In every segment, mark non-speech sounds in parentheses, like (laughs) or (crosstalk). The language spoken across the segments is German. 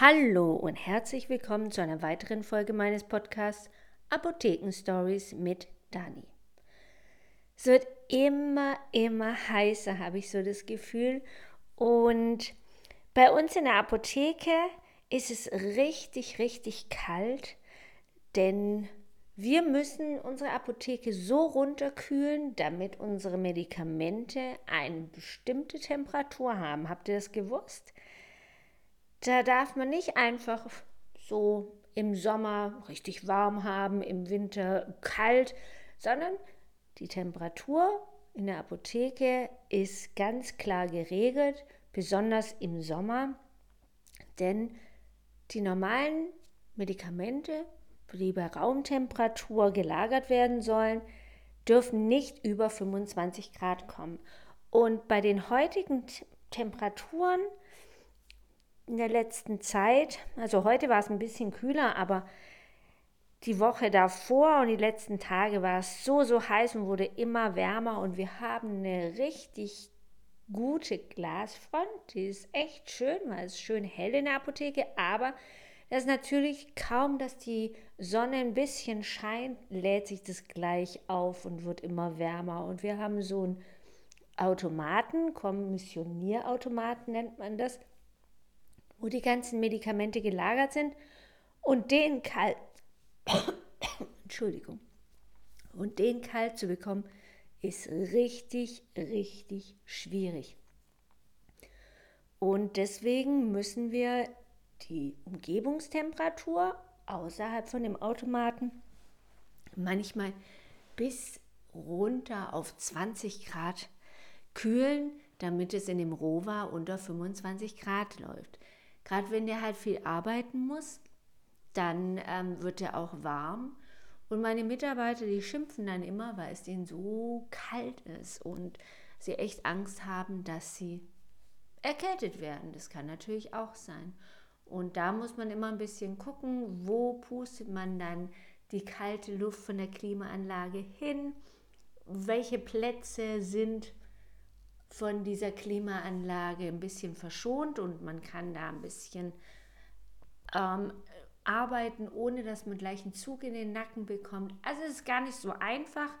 Hallo und herzlich willkommen zu einer weiteren Folge meines Podcasts Apotheken Stories mit Dani. Es wird immer, immer heißer, habe ich so das Gefühl. Und bei uns in der Apotheke ist es richtig, richtig kalt, denn wir müssen unsere Apotheke so runterkühlen, damit unsere Medikamente eine bestimmte Temperatur haben. Habt ihr das gewusst? Da darf man nicht einfach so im Sommer richtig warm haben, im Winter kalt, sondern die Temperatur in der Apotheke ist ganz klar geregelt, besonders im Sommer, denn die normalen Medikamente, die bei Raumtemperatur gelagert werden sollen, dürfen nicht über 25 Grad kommen. Und bei den heutigen Temperaturen in der letzten Zeit, also heute war es ein bisschen kühler, aber die Woche davor und die letzten Tage war es so, so heiß und wurde immer wärmer und wir haben eine richtig gute Glasfront. Die ist echt schön, weil es schön hell in der Apotheke, aber das ist natürlich kaum, dass die Sonne ein bisschen scheint, lädt sich das gleich auf und wird immer wärmer. Und wir haben so einen Automaten, Kommissionierautomaten nennt man das, wo die ganzen Medikamente gelagert sind und den kalt, (coughs) Entschuldigung, und den kalt zu bekommen, ist richtig, richtig schwierig. Und deswegen müssen wir die Umgebungstemperatur außerhalb von dem Automaten manchmal bis runter auf 20 Grad kühlen, damit es in dem Rohwa unter 25 Grad läuft. Gerade wenn der halt viel arbeiten muss, dann ähm, wird er auch warm. Und meine Mitarbeiter, die schimpfen dann immer, weil es denen so kalt ist und sie echt Angst haben, dass sie erkältet werden. Das kann natürlich auch sein. Und da muss man immer ein bisschen gucken, wo pustet man dann die kalte Luft von der Klimaanlage hin, welche Plätze sind von dieser Klimaanlage ein bisschen verschont und man kann da ein bisschen ähm, arbeiten, ohne dass man gleich einen Zug in den Nacken bekommt. Also es ist gar nicht so einfach.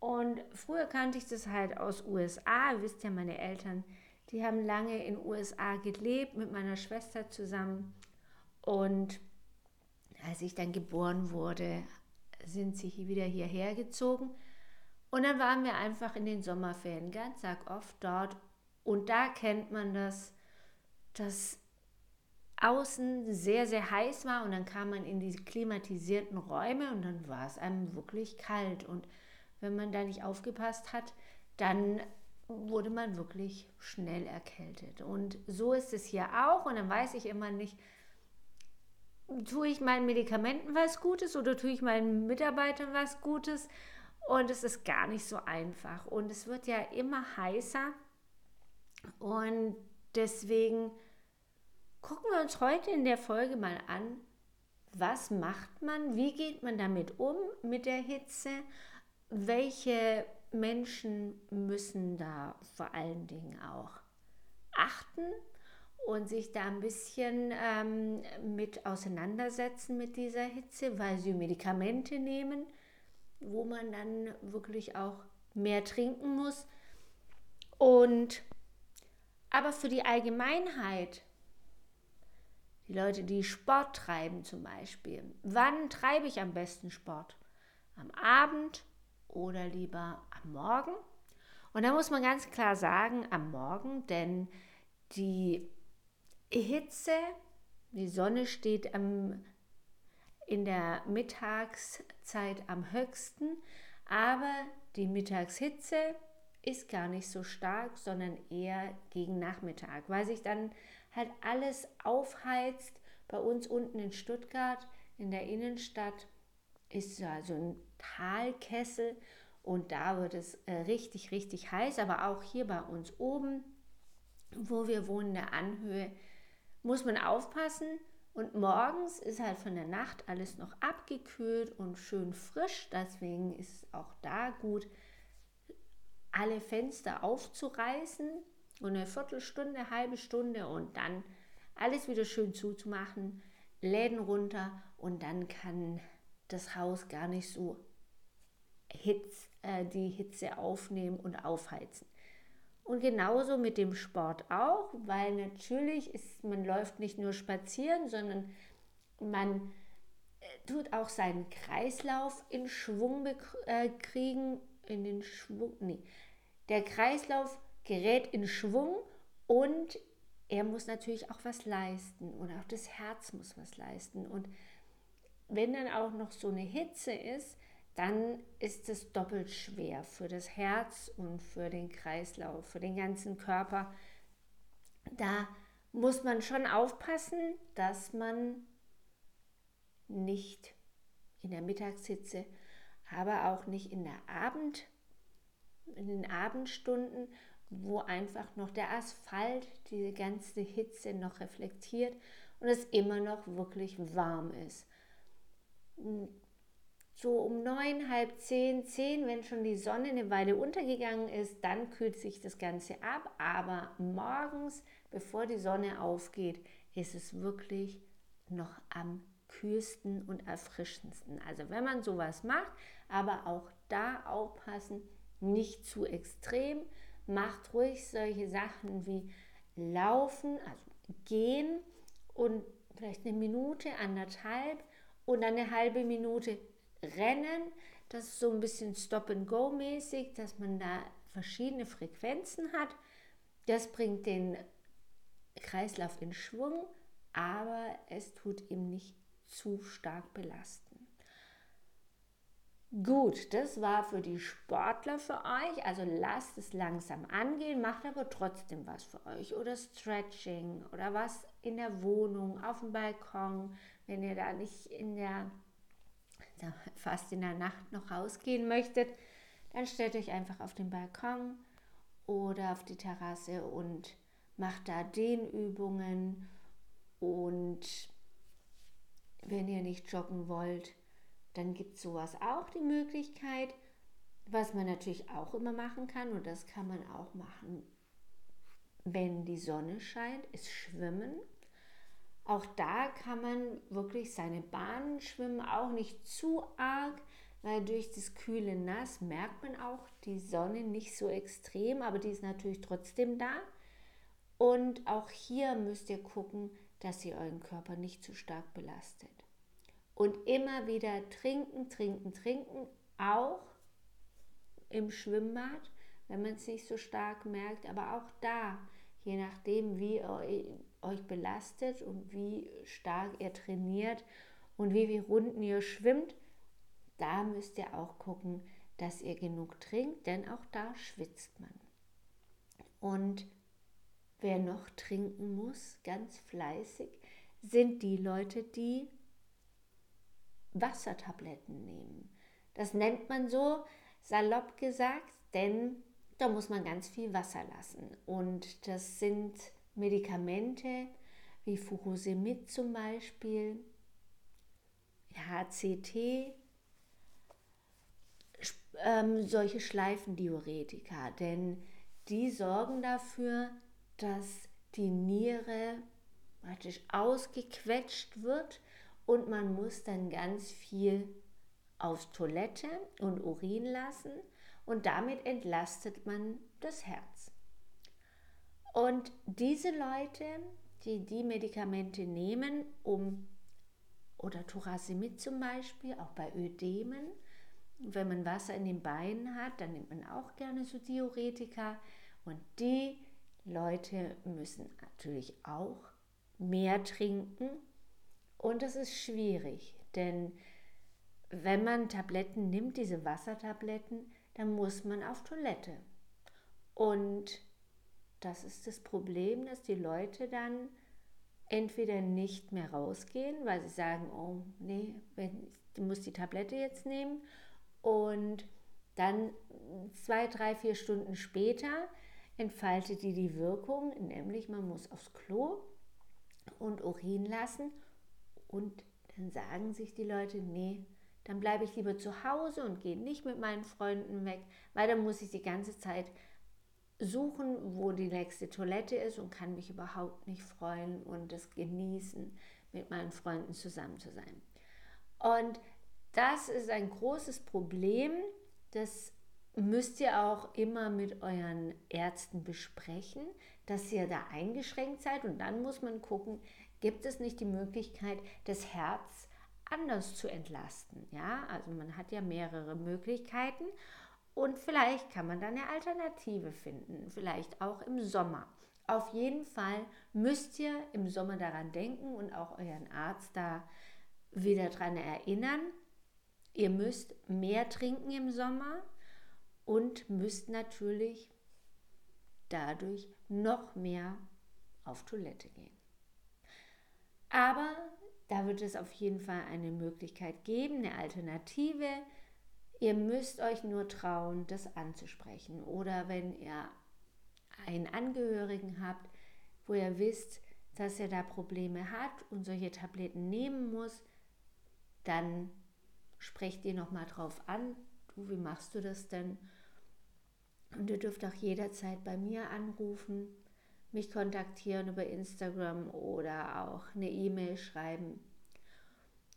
Und früher kannte ich das halt aus USA. Ihr wisst ja, meine Eltern, die haben lange in USA gelebt mit meiner Schwester zusammen. Und als ich dann geboren wurde, sind sie wieder hierher gezogen. Und dann waren wir einfach in den Sommerferien ganz sag oft dort. Und da kennt man das, dass außen sehr, sehr heiß war und dann kam man in diese klimatisierten Räume und dann war es einem wirklich kalt. Und wenn man da nicht aufgepasst hat, dann wurde man wirklich schnell erkältet. Und so ist es hier auch. Und dann weiß ich immer nicht, tue ich meinen Medikamenten was Gutes oder tue ich meinen Mitarbeitern was Gutes? Und es ist gar nicht so einfach. Und es wird ja immer heißer. Und deswegen gucken wir uns heute in der Folge mal an, was macht man, wie geht man damit um mit der Hitze, welche Menschen müssen da vor allen Dingen auch achten und sich da ein bisschen ähm, mit auseinandersetzen mit dieser Hitze, weil sie Medikamente nehmen wo man dann wirklich auch mehr trinken muss. Und aber für die Allgemeinheit, die Leute, die Sport treiben zum Beispiel, wann treibe ich am besten Sport? Am Abend oder lieber am Morgen? Und da muss man ganz klar sagen, am Morgen, denn die Hitze, die Sonne steht am in der Mittagszeit am höchsten, aber die Mittagshitze ist gar nicht so stark, sondern eher gegen Nachmittag, weil sich dann halt alles aufheizt. Bei uns unten in Stuttgart in der Innenstadt ist also ein Talkessel und da wird es äh, richtig, richtig heiß, aber auch hier bei uns oben, wo wir wohnen, in der Anhöhe, muss man aufpassen, und morgens ist halt von der Nacht alles noch abgekühlt und schön frisch. Deswegen ist es auch da gut, alle Fenster aufzureißen und eine Viertelstunde, halbe Stunde und dann alles wieder schön zuzumachen, Läden runter und dann kann das Haus gar nicht so Hitz, äh, die Hitze aufnehmen und aufheizen. Und genauso mit dem Sport auch, weil natürlich ist, man läuft nicht nur spazieren, sondern man äh, tut auch seinen Kreislauf in Schwung äh, kriegen, in den Schwung, nee, der Kreislauf gerät in Schwung und er muss natürlich auch was leisten und auch das Herz muss was leisten. Und wenn dann auch noch so eine Hitze ist, dann ist es doppelt schwer für das Herz und für den Kreislauf, für den ganzen Körper. Da muss man schon aufpassen, dass man nicht in der Mittagshitze, aber auch nicht in der Abend, in den Abendstunden, wo einfach noch der Asphalt diese ganze Hitze noch reflektiert und es immer noch wirklich warm ist so um neun, halb zehn, zehn, wenn schon die Sonne eine Weile untergegangen ist, dann kühlt sich das Ganze ab. Aber morgens, bevor die Sonne aufgeht, ist es wirklich noch am kühlsten und erfrischendsten. Also wenn man sowas macht, aber auch da aufpassen, nicht zu extrem. Macht ruhig solche Sachen wie Laufen, also gehen und vielleicht eine Minute, anderthalb und eine halbe Minute Rennen. Das ist so ein bisschen Stop-and-Go-mäßig, dass man da verschiedene Frequenzen hat. Das bringt den Kreislauf in Schwung, aber es tut ihm nicht zu stark belasten. Gut, das war für die Sportler für euch. Also lasst es langsam angehen, macht aber trotzdem was für euch. Oder Stretching oder was in der Wohnung, auf dem Balkon, wenn ihr da nicht in der fast in der Nacht noch rausgehen möchtet, dann stellt euch einfach auf den Balkon oder auf die Terrasse und macht da Dehnübungen und wenn ihr nicht joggen wollt, dann gibt es sowas auch die Möglichkeit. Was man natürlich auch immer machen kann, und das kann man auch machen, wenn die Sonne scheint, ist Schwimmen. Auch da kann man wirklich seine Bahnen schwimmen, auch nicht zu arg, weil durch das kühle Nass merkt man auch die Sonne nicht so extrem, aber die ist natürlich trotzdem da. Und auch hier müsst ihr gucken, dass ihr euren Körper nicht zu stark belastet. Und immer wieder trinken, trinken, trinken, auch im Schwimmbad, wenn man es nicht so stark merkt, aber auch da, je nachdem, wie euch belastet und wie stark ihr trainiert und wie viele Runden ihr schwimmt, da müsst ihr auch gucken, dass ihr genug trinkt, denn auch da schwitzt man. Und wer noch trinken muss, ganz fleißig, sind die Leute, die Wassertabletten nehmen. Das nennt man so salopp gesagt, denn da muss man ganz viel Wasser lassen. Und das sind Medikamente wie Furosemid zum Beispiel, HCT, ähm, solche Schleifendiuretika, denn die sorgen dafür, dass die Niere praktisch ausgequetscht wird und man muss dann ganz viel aufs Toilette und Urin lassen und damit entlastet man das Herz. Und diese Leute, die die Medikamente nehmen, um, oder Thorasemid zum Beispiel, auch bei Ödemen, wenn man Wasser in den Beinen hat, dann nimmt man auch gerne so Diuretika. Und die Leute müssen natürlich auch mehr trinken. Und das ist schwierig, denn wenn man Tabletten nimmt, diese Wassertabletten, dann muss man auf Toilette. Und das ist das Problem, dass die Leute dann entweder nicht mehr rausgehen, weil sie sagen, oh nee, du musst die Tablette jetzt nehmen. Und dann zwei, drei, vier Stunden später entfaltet die die Wirkung, nämlich man muss aufs Klo und Urin lassen. Und dann sagen sich die Leute, nee, dann bleibe ich lieber zu Hause und gehe nicht mit meinen Freunden weg, weil dann muss ich die ganze Zeit suchen, wo die nächste Toilette ist und kann mich überhaupt nicht freuen und es genießen, mit meinen Freunden zusammen zu sein. Und das ist ein großes Problem, das müsst ihr auch immer mit euren Ärzten besprechen, dass ihr da eingeschränkt seid und dann muss man gucken, gibt es nicht die Möglichkeit, das Herz anders zu entlasten. Ja, also man hat ja mehrere Möglichkeiten und vielleicht kann man da eine Alternative finden, vielleicht auch im Sommer. Auf jeden Fall müsst ihr im Sommer daran denken und auch euren Arzt da wieder daran erinnern. Ihr müsst mehr trinken im Sommer und müsst natürlich dadurch noch mehr auf Toilette gehen. Aber da wird es auf jeden Fall eine Möglichkeit geben, eine Alternative. Ihr müsst euch nur trauen, das anzusprechen. Oder wenn ihr einen Angehörigen habt, wo ihr wisst, dass er da Probleme hat und solche Tabletten nehmen muss, dann sprecht ihr nochmal drauf an. Du, wie machst du das denn? Und ihr dürft auch jederzeit bei mir anrufen mich kontaktieren über Instagram oder auch eine E-Mail schreiben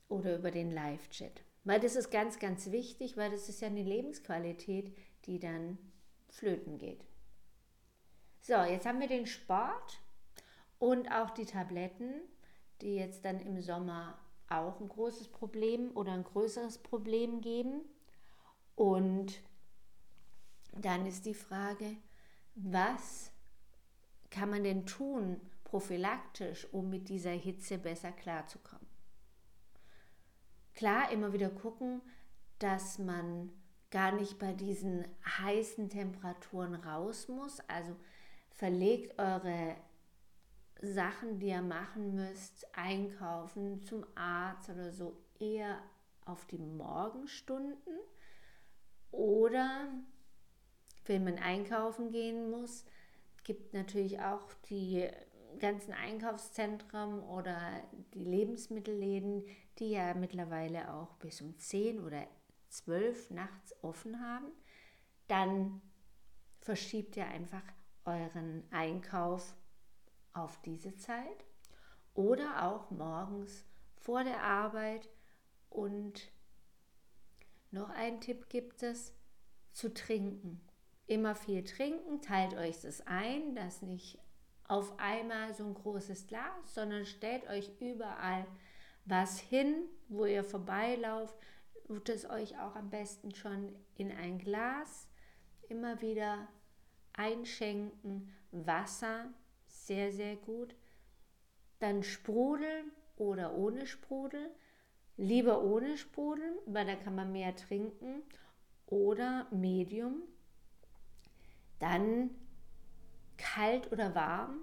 oder über den Live-Chat. Weil das ist ganz, ganz wichtig, weil das ist ja eine Lebensqualität, die dann flöten geht. So, jetzt haben wir den Sport und auch die Tabletten, die jetzt dann im Sommer auch ein großes Problem oder ein größeres Problem geben. Und dann ist die Frage, was kann man denn tun, prophylaktisch, um mit dieser Hitze besser klarzukommen? Klar, immer wieder gucken, dass man gar nicht bei diesen heißen Temperaturen raus muss. Also verlegt eure Sachen, die ihr machen müsst, einkaufen, zum Arzt oder so, eher auf die Morgenstunden. Oder wenn man einkaufen gehen muss, gibt natürlich auch die ganzen Einkaufszentren oder die Lebensmittelläden, die ja mittlerweile auch bis um 10 oder 12 nachts offen haben. Dann verschiebt ihr einfach euren Einkauf auf diese Zeit oder auch morgens vor der Arbeit. Und noch ein Tipp gibt es, zu trinken immer viel trinken, teilt euch das ein, das nicht auf einmal so ein großes Glas, sondern stellt euch überall was hin, wo ihr vorbeilauft, tut es euch auch am besten schon in ein Glas immer wieder einschenken, Wasser, sehr, sehr gut. Dann Sprudel oder ohne Sprudel. Lieber ohne Sprudel, weil da kann man mehr trinken. Oder Medium, dann kalt oder warm,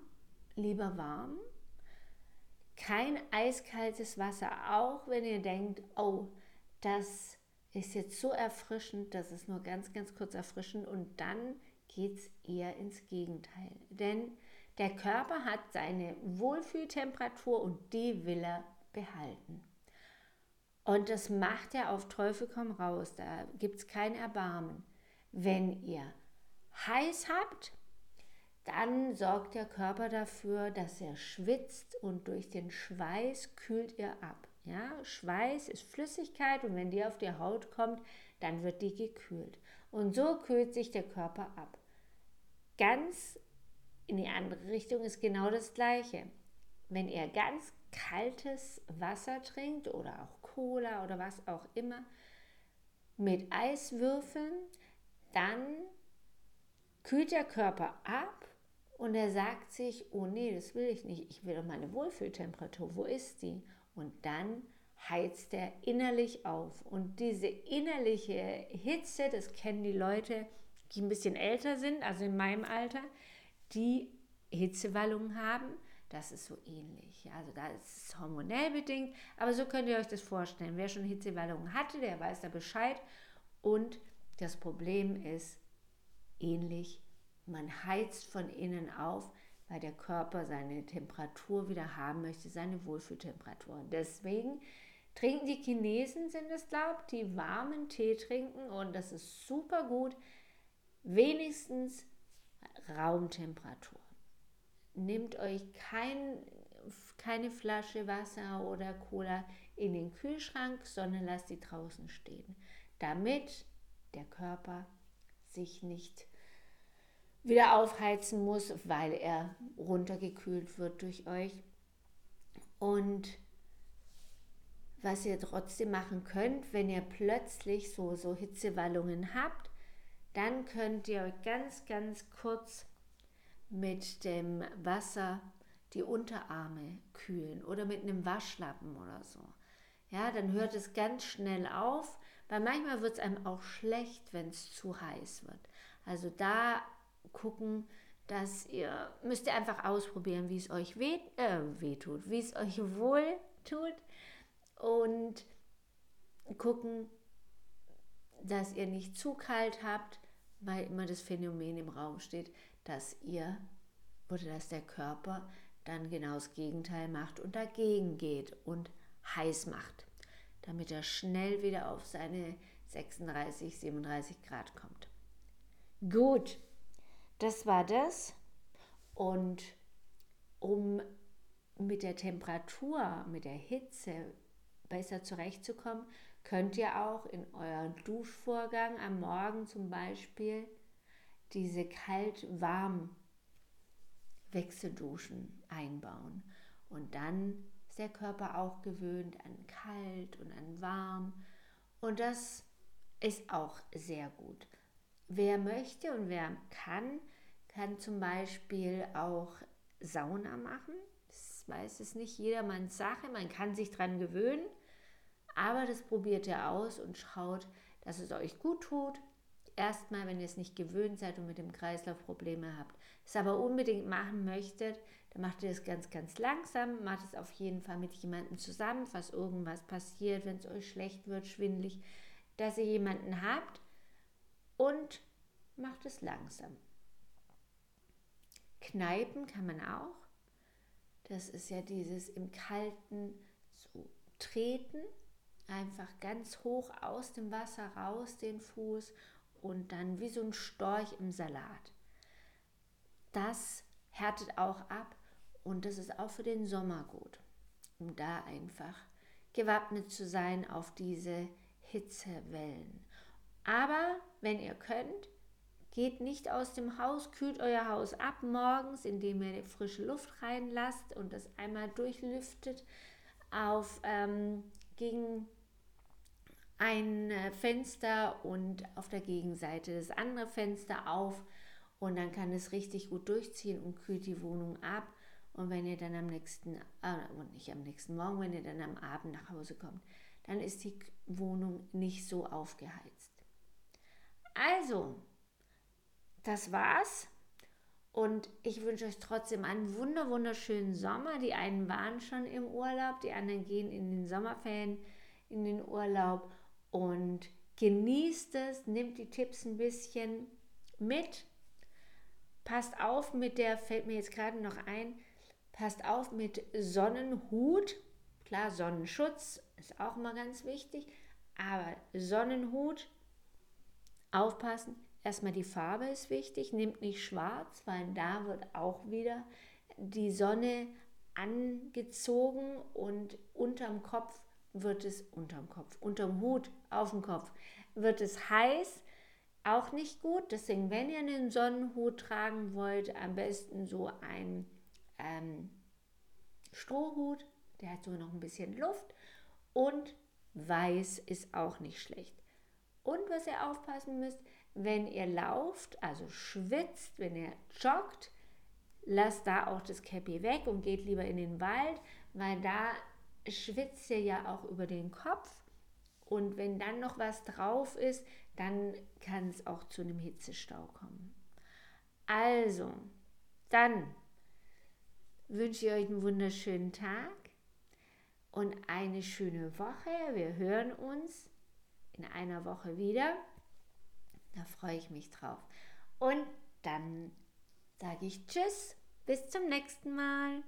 lieber warm. Kein eiskaltes Wasser, auch wenn ihr denkt, oh, das ist jetzt so erfrischend, das ist nur ganz, ganz kurz erfrischend und dann geht es eher ins Gegenteil. Denn der Körper hat seine Wohlfühltemperatur und die will er behalten. Und das macht er auf Teufel komm raus, da gibt es kein Erbarmen. Wenn ihr heiß habt, dann sorgt der Körper dafür, dass er schwitzt und durch den Schweiß kühlt er ab. Ja, Schweiß ist Flüssigkeit und wenn die auf die Haut kommt, dann wird die gekühlt. Und so kühlt sich der Körper ab. Ganz in die andere Richtung ist genau das Gleiche. Wenn ihr ganz kaltes Wasser trinkt oder auch Cola oder was auch immer mit Eiswürfeln, dann kühlt der Körper ab und er sagt sich, oh nee, das will ich nicht, ich will doch meine Wohlfühltemperatur, wo ist die? Und dann heizt er innerlich auf. Und diese innerliche Hitze, das kennen die Leute, die ein bisschen älter sind, also in meinem Alter, die Hitzewallungen haben. Das ist so ähnlich. Also da ist es hormonell bedingt, aber so könnt ihr euch das vorstellen. Wer schon Hitzewallungen hatte, der weiß da Bescheid. Und das Problem ist, ähnlich. Man heizt von innen auf, weil der Körper seine Temperatur wieder haben möchte, seine Wohlfühltemperatur. Deswegen trinken die Chinesen, sind es glaubt, die warmen Tee trinken und das ist super gut. Wenigstens Raumtemperatur. Nehmt euch kein, keine Flasche Wasser oder Cola in den Kühlschrank, sondern lasst die draußen stehen, damit der Körper sich nicht wieder aufheizen muss, weil er runtergekühlt wird durch euch. Und was ihr trotzdem machen könnt, wenn ihr plötzlich so, so Hitzewallungen habt, dann könnt ihr ganz, ganz kurz mit dem Wasser die Unterarme kühlen oder mit einem Waschlappen oder so. Ja, dann hört es ganz schnell auf, weil manchmal wird es einem auch schlecht, wenn es zu heiß wird. Also da gucken, dass ihr müsst ihr einfach ausprobieren, wie es euch weh, äh, weh tut, wie es euch (laughs) wohl tut und gucken, dass ihr nicht zu kalt habt, weil immer das Phänomen im Raum steht, dass ihr oder dass der Körper dann genau das Gegenteil macht und dagegen geht und heiß macht, damit er schnell wieder auf seine 36, 37 Grad kommt. Gut, das war das. Und um mit der Temperatur, mit der Hitze besser zurechtzukommen, könnt ihr auch in euren Duschvorgang am Morgen zum Beispiel diese kalt-warm Wechselduschen einbauen. Und dann ist der Körper auch gewöhnt an kalt und an warm. Und das ist auch sehr gut. Wer möchte und wer kann, kann zum Beispiel auch Sauna machen. Das weiß es nicht jedermanns Sache. Man kann sich daran gewöhnen. Aber das probiert ihr aus und schaut, dass es euch gut tut. Erstmal, wenn ihr es nicht gewöhnt seid und mit dem Kreislauf Probleme habt. Es aber unbedingt machen möchtet, dann macht ihr es ganz, ganz langsam. Macht es auf jeden Fall mit jemandem zusammen, falls irgendwas passiert, wenn es euch schlecht wird, schwindlig, dass ihr jemanden habt und macht es langsam. Kneipen kann man auch. Das ist ja dieses im Kalten so treten einfach ganz hoch aus dem Wasser raus, den Fuß und dann wie so ein Storch im Salat. Das härtet auch ab und das ist auch für den Sommer gut, um da einfach gewappnet zu sein auf diese Hitzewellen. Aber wenn ihr könnt, geht nicht aus dem Haus, kühlt euer Haus ab morgens, indem ihr frische Luft reinlasst und das einmal durchlüftet auf ähm, gegen ein äh, Fenster und auf der Gegenseite das andere Fenster auf und dann kann es richtig gut durchziehen und kühlt die Wohnung ab. Und wenn ihr dann am nächsten, äh, nicht am nächsten Morgen, wenn ihr dann am Abend nach Hause kommt, dann ist die Wohnung nicht so aufgeheizt. Also, das war's. Und ich wünsche euch trotzdem einen wunder wunderschönen Sommer. Die einen waren schon im Urlaub, die anderen gehen in den Sommerferien in den Urlaub und genießt es, nimmt die Tipps ein bisschen mit. Passt auf mit der, fällt mir jetzt gerade noch ein, passt auf mit Sonnenhut. Klar, Sonnenschutz ist auch immer ganz wichtig, aber Sonnenhut, aufpassen. Erstmal die Farbe ist wichtig, nehmt nicht schwarz, weil da wird auch wieder die Sonne angezogen und unterm Kopf wird es unterm Kopf, unterm Hut, auf dem Kopf, wird es heiß, auch nicht gut. Deswegen, wenn ihr einen Sonnenhut tragen wollt, am besten so ein ähm, Strohhut, der hat so noch ein bisschen Luft und weiß ist auch nicht schlecht. Und was ihr aufpassen müsst, wenn ihr lauft, also schwitzt, wenn ihr joggt, lasst da auch das Cappy weg und geht lieber in den Wald, weil da schwitzt ihr ja auch über den Kopf und wenn dann noch was drauf ist, dann kann es auch zu einem Hitzestau kommen. Also, dann wünsche ich euch einen wunderschönen Tag und eine schöne Woche. Wir hören uns in einer Woche wieder. Da freue ich mich drauf. Und dann sage ich Tschüss, bis zum nächsten Mal.